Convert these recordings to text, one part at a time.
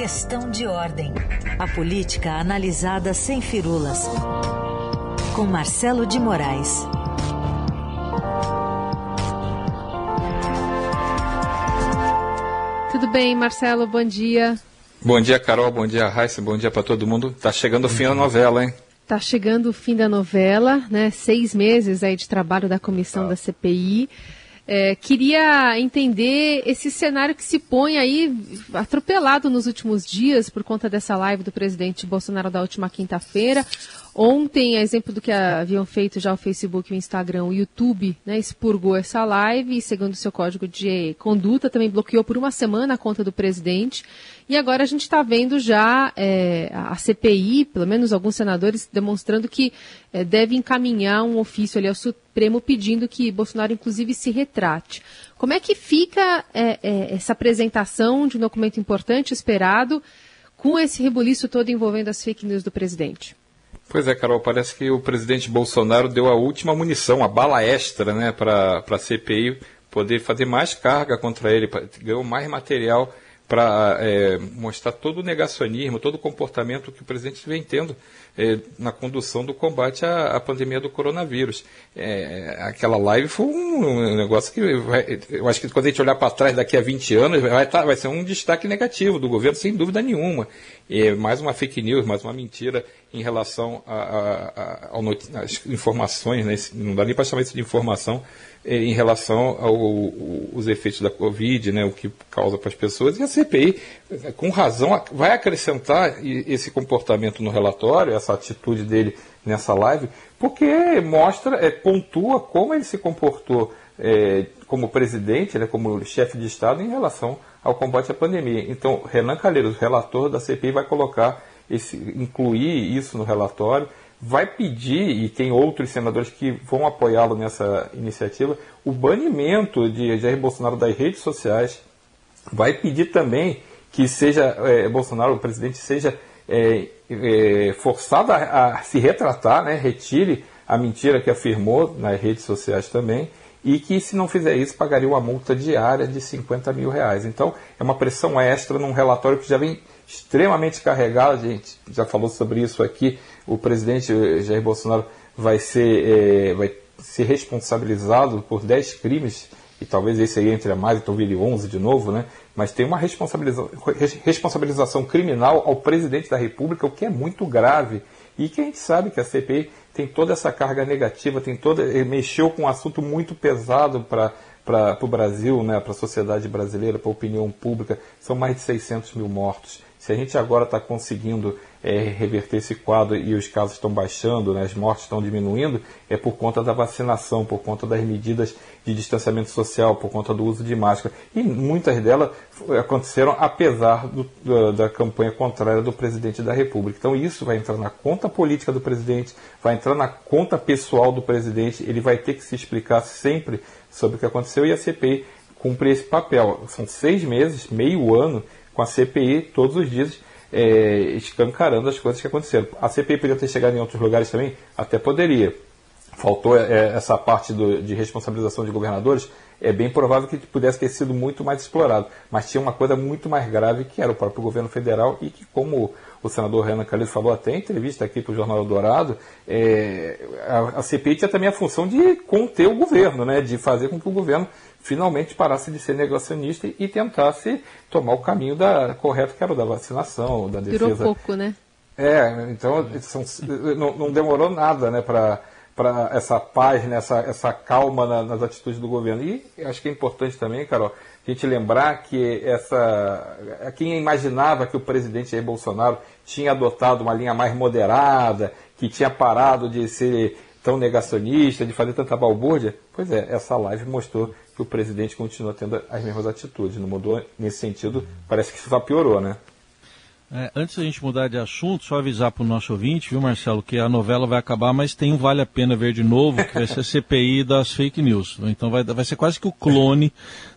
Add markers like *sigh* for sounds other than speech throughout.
Questão de ordem. A política analisada sem firulas. Com Marcelo de Moraes. Tudo bem, Marcelo? Bom dia. Bom dia, Carol. Bom dia, Raíssa. Bom dia para todo mundo. Tá chegando o fim da novela, hein? Tá chegando o fim da novela, né? Seis meses aí de trabalho da comissão da CPI. É, queria entender esse cenário que se põe aí atropelado nos últimos dias por conta dessa live do presidente Bolsonaro da última quinta-feira. Ontem, a exemplo do que haviam feito já o Facebook, o Instagram, o YouTube, né, expurgou essa live e, segundo o seu código de conduta, também bloqueou por uma semana a conta do presidente. E agora a gente está vendo já é, a CPI, pelo menos alguns senadores, demonstrando que é, deve encaminhar um ofício ali ao Supremo pedindo que Bolsonaro, inclusive, se retrate. Como é que fica é, é essa apresentação de um documento importante, esperado, com esse rebuliço todo envolvendo as fake news do presidente? Pois é, Carol, parece que o presidente Bolsonaro deu a última munição, a bala extra, né, para a CPI poder fazer mais carga contra ele, ganhou mais material para é, mostrar todo o negacionismo, todo o comportamento que o presidente vem tendo é, na condução do combate à, à pandemia do coronavírus. É, aquela live foi um, um negócio que vai, eu acho que quando a gente olhar para trás daqui a 20 anos vai, tá, vai ser um destaque negativo do governo, sem dúvida nenhuma. É, mais uma fake news, mais uma mentira em relação às informações, né? não dá nem para chamar isso de informação, em relação aos efeitos da Covid, né, o que causa para as pessoas, e a CPI, com razão, vai acrescentar esse comportamento no relatório, essa atitude dele nessa live, porque mostra, é, pontua como ele se comportou é, como presidente, né, como chefe de Estado, em relação ao combate à pandemia. Então, Renan Calheiros, relator da CPI, vai colocar esse, incluir isso no relatório, vai pedir, e tem outros senadores que vão apoiá-lo nessa iniciativa, o banimento de Jair Bolsonaro das redes sociais, vai pedir também que seja é, Bolsonaro, o presidente, seja é, é, forçado a, a, se retratar, né, retire a mentira que afirmou nas redes sociais também, e que se não fizer isso pagaria uma multa diária de 50 mil reais. Então é uma pressão extra num relatório que já vem extremamente carregado, a gente já falou sobre isso aqui, o presidente Jair Bolsonaro vai ser, é, vai ser responsabilizado por 10 crimes, e talvez esse aí entre a mais, então vire 11 de novo, né? mas tem uma responsabilização, responsabilização criminal ao presidente da República, o que é muito grave, e que a gente sabe que a CPI tem toda essa carga negativa, tem toda, mexeu com um assunto muito pesado para para o Brasil, né, para a sociedade brasileira, para a opinião pública, são mais de 600 mil mortos. Se a gente agora está conseguindo é, reverter esse quadro e os casos estão baixando, né, as mortes estão diminuindo, é por conta da vacinação, por conta das medidas de distanciamento social, por conta do uso de máscara. E muitas delas aconteceram apesar do, da, da campanha contrária do presidente da República. Então isso vai entrar na conta política do presidente, vai entrar na conta pessoal do presidente, ele vai ter que se explicar sempre sobre o que aconteceu e a CPI cumpre esse papel. São seis meses, meio ano, com a CPI todos os dias é, escancarando as coisas que aconteceram. A CPI poderia ter chegado em outros lugares também? Até poderia. Faltou é, essa parte do, de responsabilização de governadores. É bem provável que pudesse ter sido muito mais explorado. Mas tinha uma coisa muito mais grave que era o próprio governo federal e que, como o senador Renan Calheiros falou até em entrevista aqui para o Jornal Dourado, é, a, a CPI tinha também a função de conter o governo, né, de fazer com que o governo finalmente parasse de ser negacionista e tentasse tomar o caminho da, correto, que era o da vacinação, da defesa. Durou pouco, né? É, então são, não, não, demorou nada né, para essa paz, né, essa, essa calma na, nas atitudes do governo. E acho que é importante também, Carol, a gente lembrar que essa. Quem imaginava que o presidente Jair Bolsonaro tinha adotado uma linha mais moderada, que tinha parado de ser tão negacionista, de fazer tanta balbúrdia, pois é, essa live mostrou que o presidente continua tendo as mesmas atitudes. Não mudou nesse sentido, parece que só piorou, né? É, antes da gente mudar de assunto, só avisar para o nosso ouvinte, viu, Marcelo, que a novela vai acabar, mas tem um Vale a Pena Ver de Novo, que vai ser a CPI das fake news. Então vai, vai ser quase que o clone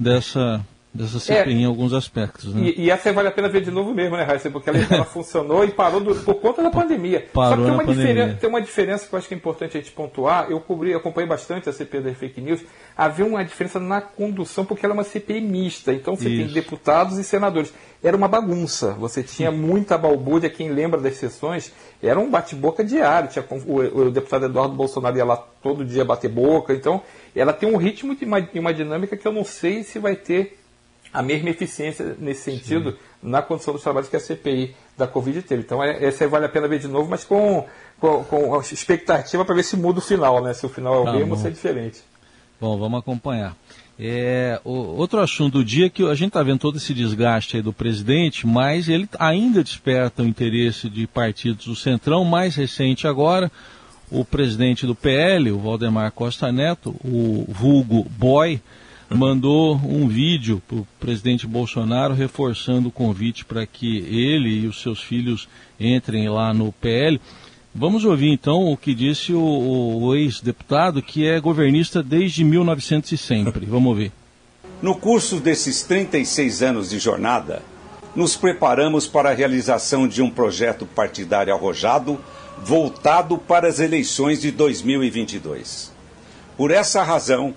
dessa, dessa CPI é, em alguns aspectos. Né? E, e, essa vale a pena ver de novo mesmo, né, Raíssa? Porque ela, ela *laughs* funcionou e parou do, por conta da pandemia. Parou Só que tem uma, diferença, tem uma diferença que eu acho que é importante a gente pontuar. Eu cobri, acompanhei bastante a CPI das fake news. Havia uma diferença na condução, porque ela é uma CPI mista. Então você Isso. tem deputados e senadores. Era uma bagunça. Você tinha muita balbúrdia. Quem lembra das sessões, era um bate-boca diário. Tinha, o, o, deputado Eduardo Bolsonaro ia lá todo dia bater boca. Então, ela tem um ritmo de uma, uma dinâmica que eu não sei se vai ter a mesma eficiência nesse sentido Sim. na condição dos trabalhos que a CPI da Covid teve. Então, é, essa vale a pena ver de novo, mas com, com, com expectativa para ver se muda o final, né? Se o final é o tá mesmo ou se é diferente. Bom, vamos acompanhar. É, o, outro assunto do dia é que a gente está vendo todo esse desgaste aí do presidente, mas ele ainda desperta o interesse de partidos do Centrão. Mais recente agora, o presidente do PL, o Valdemar Costa Neto, o vulgo Boy, mandou um vídeo para o presidente Bolsonaro reforçando o convite para que ele e os seus filhos entrem lá no PL. Vamos ouvir então o que disse o, o ex-deputado, que é governista desde 1900 e sempre. Vamos ouvir. No curso desses 36 anos de jornada, nos preparamos para a realização de um projeto partidário arrojado voltado para as eleições de 2022. Por essa razão,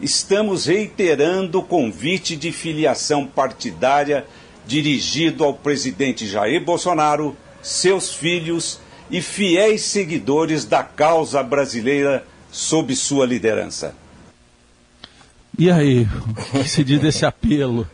estamos reiterando o convite de filiação partidária dirigido ao presidente Jair Bolsonaro, seus filhos e fiéis seguidores da causa brasileira sob sua liderança. E aí, o que se diz desse apelo?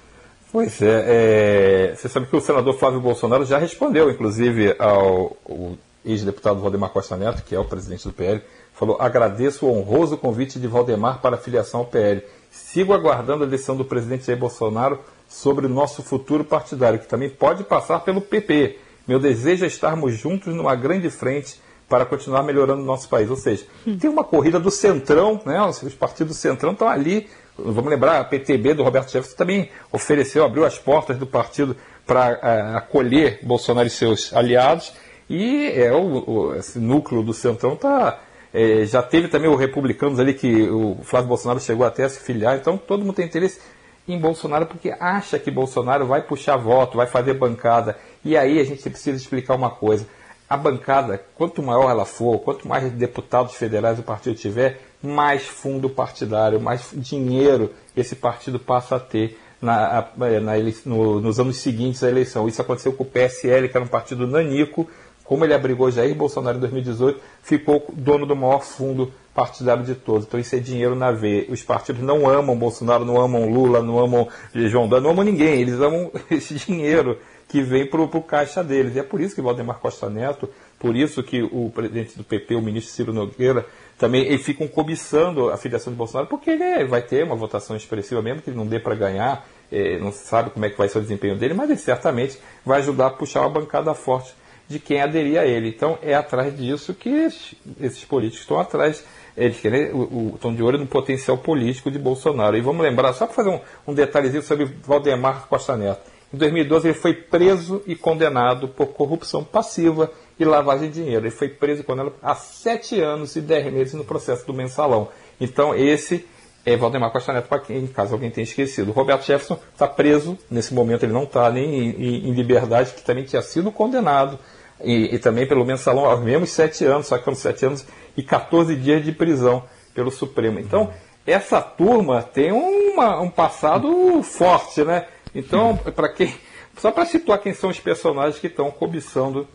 Pois é, é, você sabe que o senador Flávio Bolsonaro já respondeu, inclusive, ao, ao ex-deputado Valdemar Costa Neto, que é o presidente do PL, falou: agradeço o honroso convite de Valdemar para a filiação ao PL. Sigo aguardando a decisão do presidente Jair Bolsonaro sobre o nosso futuro partidário, que também pode passar pelo PP. Meu desejo é estarmos juntos numa grande frente para continuar melhorando o nosso país. Ou seja, hum. tem uma corrida do Centrão, né? os partidos do Centrão estão ali. Vamos lembrar, a PTB do Roberto Jefferson também ofereceu, abriu as portas do partido para uh, acolher Bolsonaro e seus aliados. E é, o, o esse núcleo do Centrão está é, já teve também o Republicanos ali que o Flávio Bolsonaro chegou até a se filiar, então todo mundo tem interesse em Bolsonaro porque acha que Bolsonaro vai puxar voto, vai fazer bancada. E aí a gente precisa explicar uma coisa. A bancada, quanto maior ela for, quanto mais deputados federais o partido tiver, mais fundo partidário, mais dinheiro esse partido passa a ter na, na, no, nos anos seguintes à eleição. Isso aconteceu com o PSL, que era um partido nanico, como ele abrigou Jair Bolsonaro em 2018, ficou dono do maior fundo partidário de todos. Então isso é dinheiro na veia. Os partidos não amam Bolsonaro, não amam Lula, não amam João Dória, não amam ninguém. Eles amam *laughs* esse dinheiro que vem para o caixa deles. E é por isso que Valdemar Costa Neto, por isso que o presidente do PP, o ministro Ciro Nogueira, também eles ficam cobiçando a filiação de Bolsonaro, porque ele vai ter uma votação expressiva, mesmo que ele não dê para ganhar, é, não sabe como é que vai ser o desempenho dele, mas ele certamente vai ajudar a puxar uma bancada forte de quem aderir a ele. Então é atrás disso que esses, políticos estão atrás. Eles querem, o, o, de olho no potencial político de Bolsonaro. E vamos lembrar, só para fazer um, um detalhezinho sobre Valdemar Costa Neto. Em 2012 ele foi preso e condenado por corrupção passiva e lavagem de dinheiro. Ele foi preso e condenado a sete anos e dez meses no processo do mensalão. Então esse é Valdemar Costa Neto, para quem, caso alguém tenha esquecido. Roberto Jefferson está preso, nesse momento ele não está nem em, em, liberdade, que também tinha sido condenado e, e, também pelo mensalão aos mesmos sete anos, só que foram sete anos e 14 dias de prisão pelo Supremo. Então, essa turma tem uma, um passado forte, né? Então, para quem. Só para situar quem são os personagens que estão cobiçando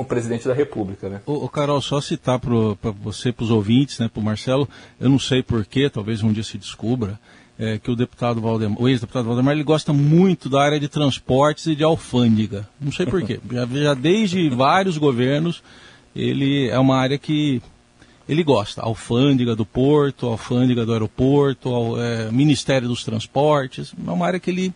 o, presidente da República, né? Carol, só citar para você, para os ouvintes, né, para o Marcelo, eu não sei porquê, talvez um dia se descubra, é, que o deputado Valdemar, o ex-deputado Valdemar, ele gosta muito da área de transportes e de alfândega. Não sei porquê. *laughs* já, já desde vários governos, ele é uma área que ele gosta. Alfândega do porto, alfândega do aeroporto, ao, é, Ministério dos Transportes. É uma área que ele,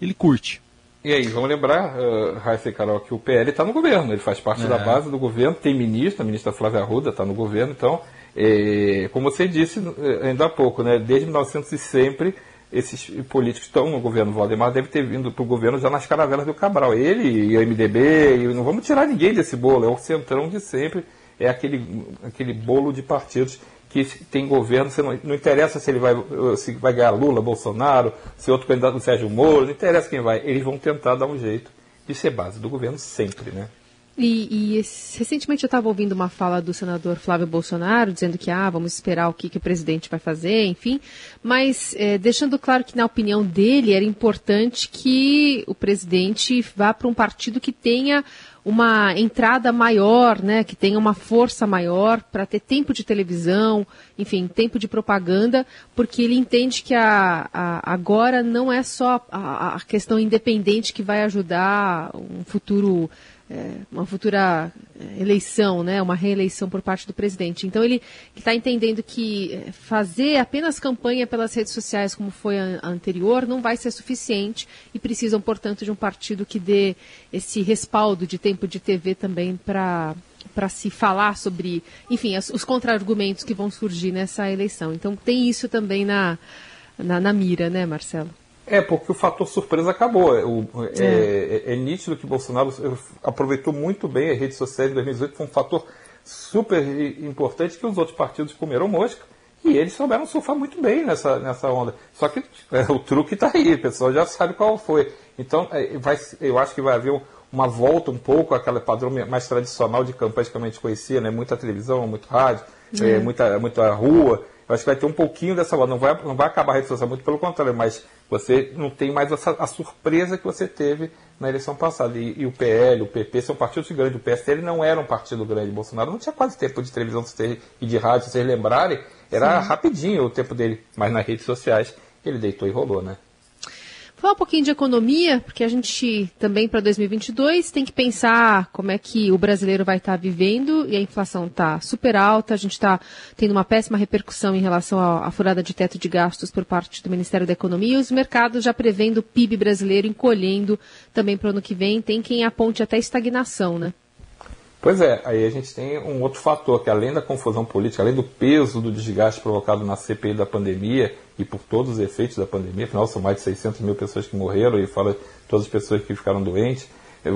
ele curte. E aí, vamos lembrar, uh, Raíssa e Carol, que o PL está no governo, ele faz parte é. da base do governo, tem ministro, a ministra Flávia Arruda está no governo, então é, como você disse é, ainda há pouco, né, desde 1900 e sempre, esses políticos estão no governo Valdemar, deve ter vindo para o governo já nas caravelas do Cabral. Ele e o MDB, e não vamos tirar ninguém desse bolo, é o centrão de sempre, é aquele, aquele bolo de partidos que tem governo, não, não, interessa se ele vai, se vai ganhar Lula, Bolsonaro, se outro candidato Sérgio Moro, não interessa quem vai, eles vão tentar dar um jeito de ser base do governo sempre, né? E, e recentemente eu estava ouvindo uma fala do senador Flávio Bolsonaro dizendo que ah, vamos esperar o que, que o presidente vai fazer, enfim, mas é, deixando claro que na opinião dele era importante que o presidente vá para um partido que tenha uma entrada maior, né, que tenha uma força maior para ter tempo de televisão, enfim, tempo de propaganda, porque ele entende que a, a agora não é só a, a, questão independente que vai ajudar um futuro uma futura é, eleição, né, uma reeleição por parte do presidente. Então ele está entendendo que é, fazer apenas campanha pelas redes sociais, como foi a anterior, não vai ser suficiente e precisam, portanto, de um partido que dê esse respaldo de tempo de TV também para para se falar sobre, enfim, as, os contra-argumentos que vão surgir nessa eleição. Então tem isso também na, na, na mira, né, Marcelo? É, porque o fator surpresa acabou. É, o, é. É, é, é, nítido que Bolsonaro aproveitou muito bem as redes sociais em 2018, foi um fator super importante que os outros partidos comeram mosca e eles souberam surfar muito bem nessa, nessa onda. Só que é, o truque está aí, o pessoal já sabe qual foi. Então, é, vai, eu acho que vai haver uma volta um pouco àquele padrão mais tradicional de campanha que a gente conhecia, né? muita televisão, muito rádio, muita, muita rua. Eu acho que vai ter um pouquinho dessa volta. Não vai, não vai acabar a rede social, muito pelo contrário, mas você não tem mais essa, a surpresa que você teve na eleição passada. E, e o PL, o PP são partidos grandes. O PSL não era um partido grande. Bolsonaro não tinha quase tempo de televisão e de rádio, se vocês lembrarem. Era Sim. rapidinho o tempo dele. Mas nas redes sociais ele deitou e rolou, né? Falar um pouquinho de economia, porque a gente também para 2022 tem que pensar como é que o brasileiro vai estar tá vivendo e a inflação está super alta, a gente está tendo uma péssima repercussão em relação à furada de teto de gastos por parte do Ministério da Economia e os mercados já prevendo o PIB brasileiro encolhendo também para o ano que vem, tem quem aponte até estagnação, né? Pois é, aí a gente tem um outro fator, que além da confusão política, além do peso do desgaste provocado na CPI da pandemia e por todos os efeitos da pandemia, afinal são mais de 600 mil pessoas que morreram e fala todas as pessoas que ficaram doentes,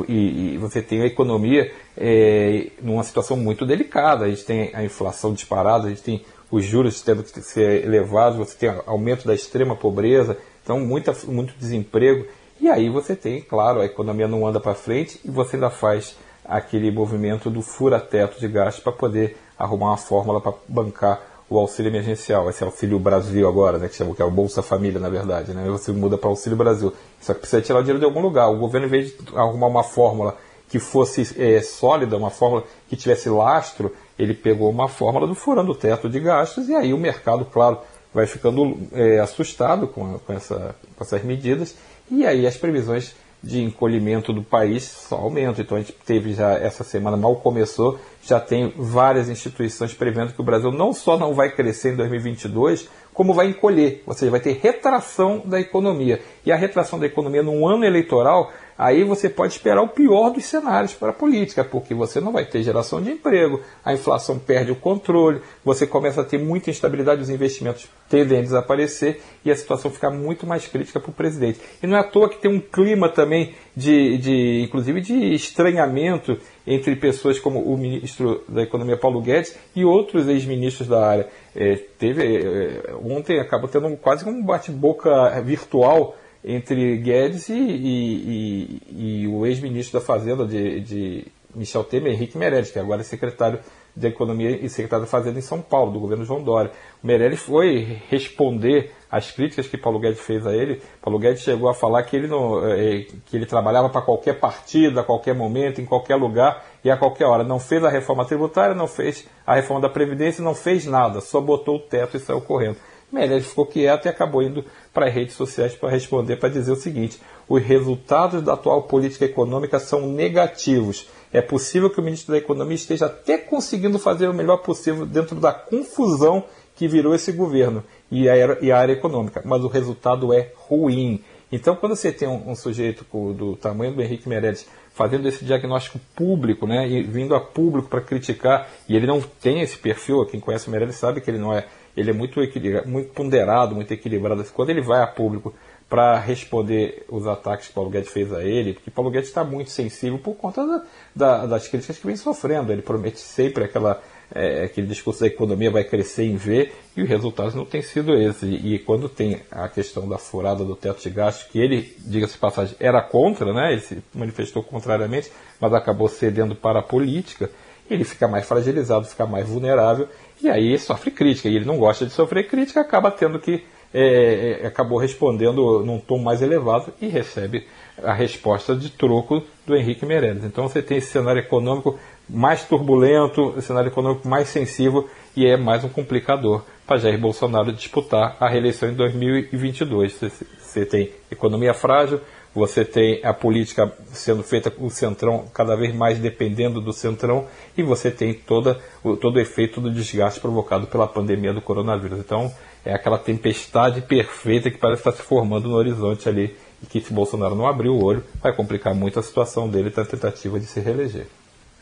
e, e você tem a economia é, numa situação muito delicada, a gente tem a inflação disparada, a gente tem os juros tendo que ser elevados, você tem aumento da extrema pobreza, então muita, muito desemprego, e aí você tem, claro, a economia não anda para frente e você ainda faz aquele movimento do fura-teto de gastos para poder arrumar uma fórmula para bancar o auxílio emergencial, esse auxílio Brasil agora, né, que chama que é o Bolsa Família, na verdade, né, você muda para auxílio Brasil. Só que precisa tirar o dinheiro de algum lugar. O governo, em vez de arrumar uma fórmula que fosse é, sólida, uma fórmula que tivesse lastro, ele pegou uma fórmula do furando o teto de gastos e aí o mercado, claro, vai ficando é, assustado com, com, essa, com essas medidas e aí as previsões de encolhimento do país só aumenta. Então a gente teve já essa semana, mal começou, já tem várias instituições prevendo que o Brasil não só não vai crescer em 2022, como vai encolher, ou seja, vai ter retração da economia. E a retração da economia num ano eleitoral aí você pode esperar o pior dos cenários para a política, porque você não vai ter geração de emprego, a inflação perde o controle, você começa a ter muita instabilidade, os investimentos tendem a desaparecer e a situação fica muito mais crítica para o presidente. E não é à toa que tem um clima também de, de inclusive, de estranhamento entre pessoas como o ministro da Economia Paulo Guedes e outros ex-ministros da área. É, teve é, ontem acabou tendo quase um bate-boca virtual entre Guedes e, e, e, e o ex-ministro da Fazenda de, de, Michel Temer, Henrique Meirelles, que agora é secretário de Economia e secretário da Fazenda em São Paulo, do governo João Dória. O Meirelles foi responder às críticas que Paulo Guedes fez a ele. Paulo Guedes chegou a falar que ele, não, é, que ele trabalhava para qualquer partido, a qualquer momento, em qualquer lugar e a qualquer hora. Não fez a reforma tributária, não fez a reforma da Previdência, não fez nada, só botou o teto e saiu correndo. Meirelles ficou quieto e acabou indo para as redes sociais para responder, para dizer o seguinte: os resultados da atual política econômica são negativos. É possível que o ministro da Economia esteja até conseguindo fazer o melhor possível dentro da confusão que virou esse governo e a, e a área econômica, mas o resultado é ruim. Então, quando você tem um, um sujeito do tamanho do Henrique Meirelles fazendo esse diagnóstico público, né, e vindo a público para criticar, e ele não tem esse perfil, quem conhece o Meirelles sabe que ele não é ele é muito, muito ponderado, muito equilibrado. Quando ele vai a público para responder os ataques que Paulo Guedes fez a ele, porque Paulo Guedes está muito sensível por conta da, da, das críticas que vem sofrendo. Ele promete sempre aquela, é, aquele discurso da economia vai crescer em V e os resultados não têm sido esse. E quando tem a questão da furada do teto de gastos, que ele, diga-se de passagem, era contra, né? ele se manifestou contrariamente, mas acabou cedendo para a política, ele fica mais fragilizado, fica mais vulnerável e aí sofre crítica. E ele não gosta de sofrer crítica, acaba tendo que. É, é, acabou respondendo num tom mais elevado e recebe a resposta de troco do Henrique Meirelles. Então você tem esse cenário econômico mais turbulento, cenário econômico mais sensível e é mais um complicador para Jair Bolsonaro disputar a reeleição em 2022. Você, você tem economia frágil, você tem a política sendo feita com o Centrão cada vez mais dependendo do Centrão e você tem toda, o, todo o efeito do desgaste provocado pela pandemia do coronavírus. Então, é aquela tempestade perfeita que parece estar se formando no horizonte ali e que se Bolsonaro não abrir o olho, vai complicar muito a situação dele na tentativa de se reeleger.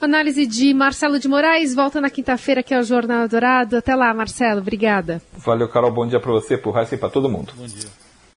Análise de Marcelo de Moraes, volta na quinta-feira que é o Jornal Dourado. Até lá, Marcelo, obrigada. Valeu, Carol, bom dia para você, para o e para todo mundo. Bom dia.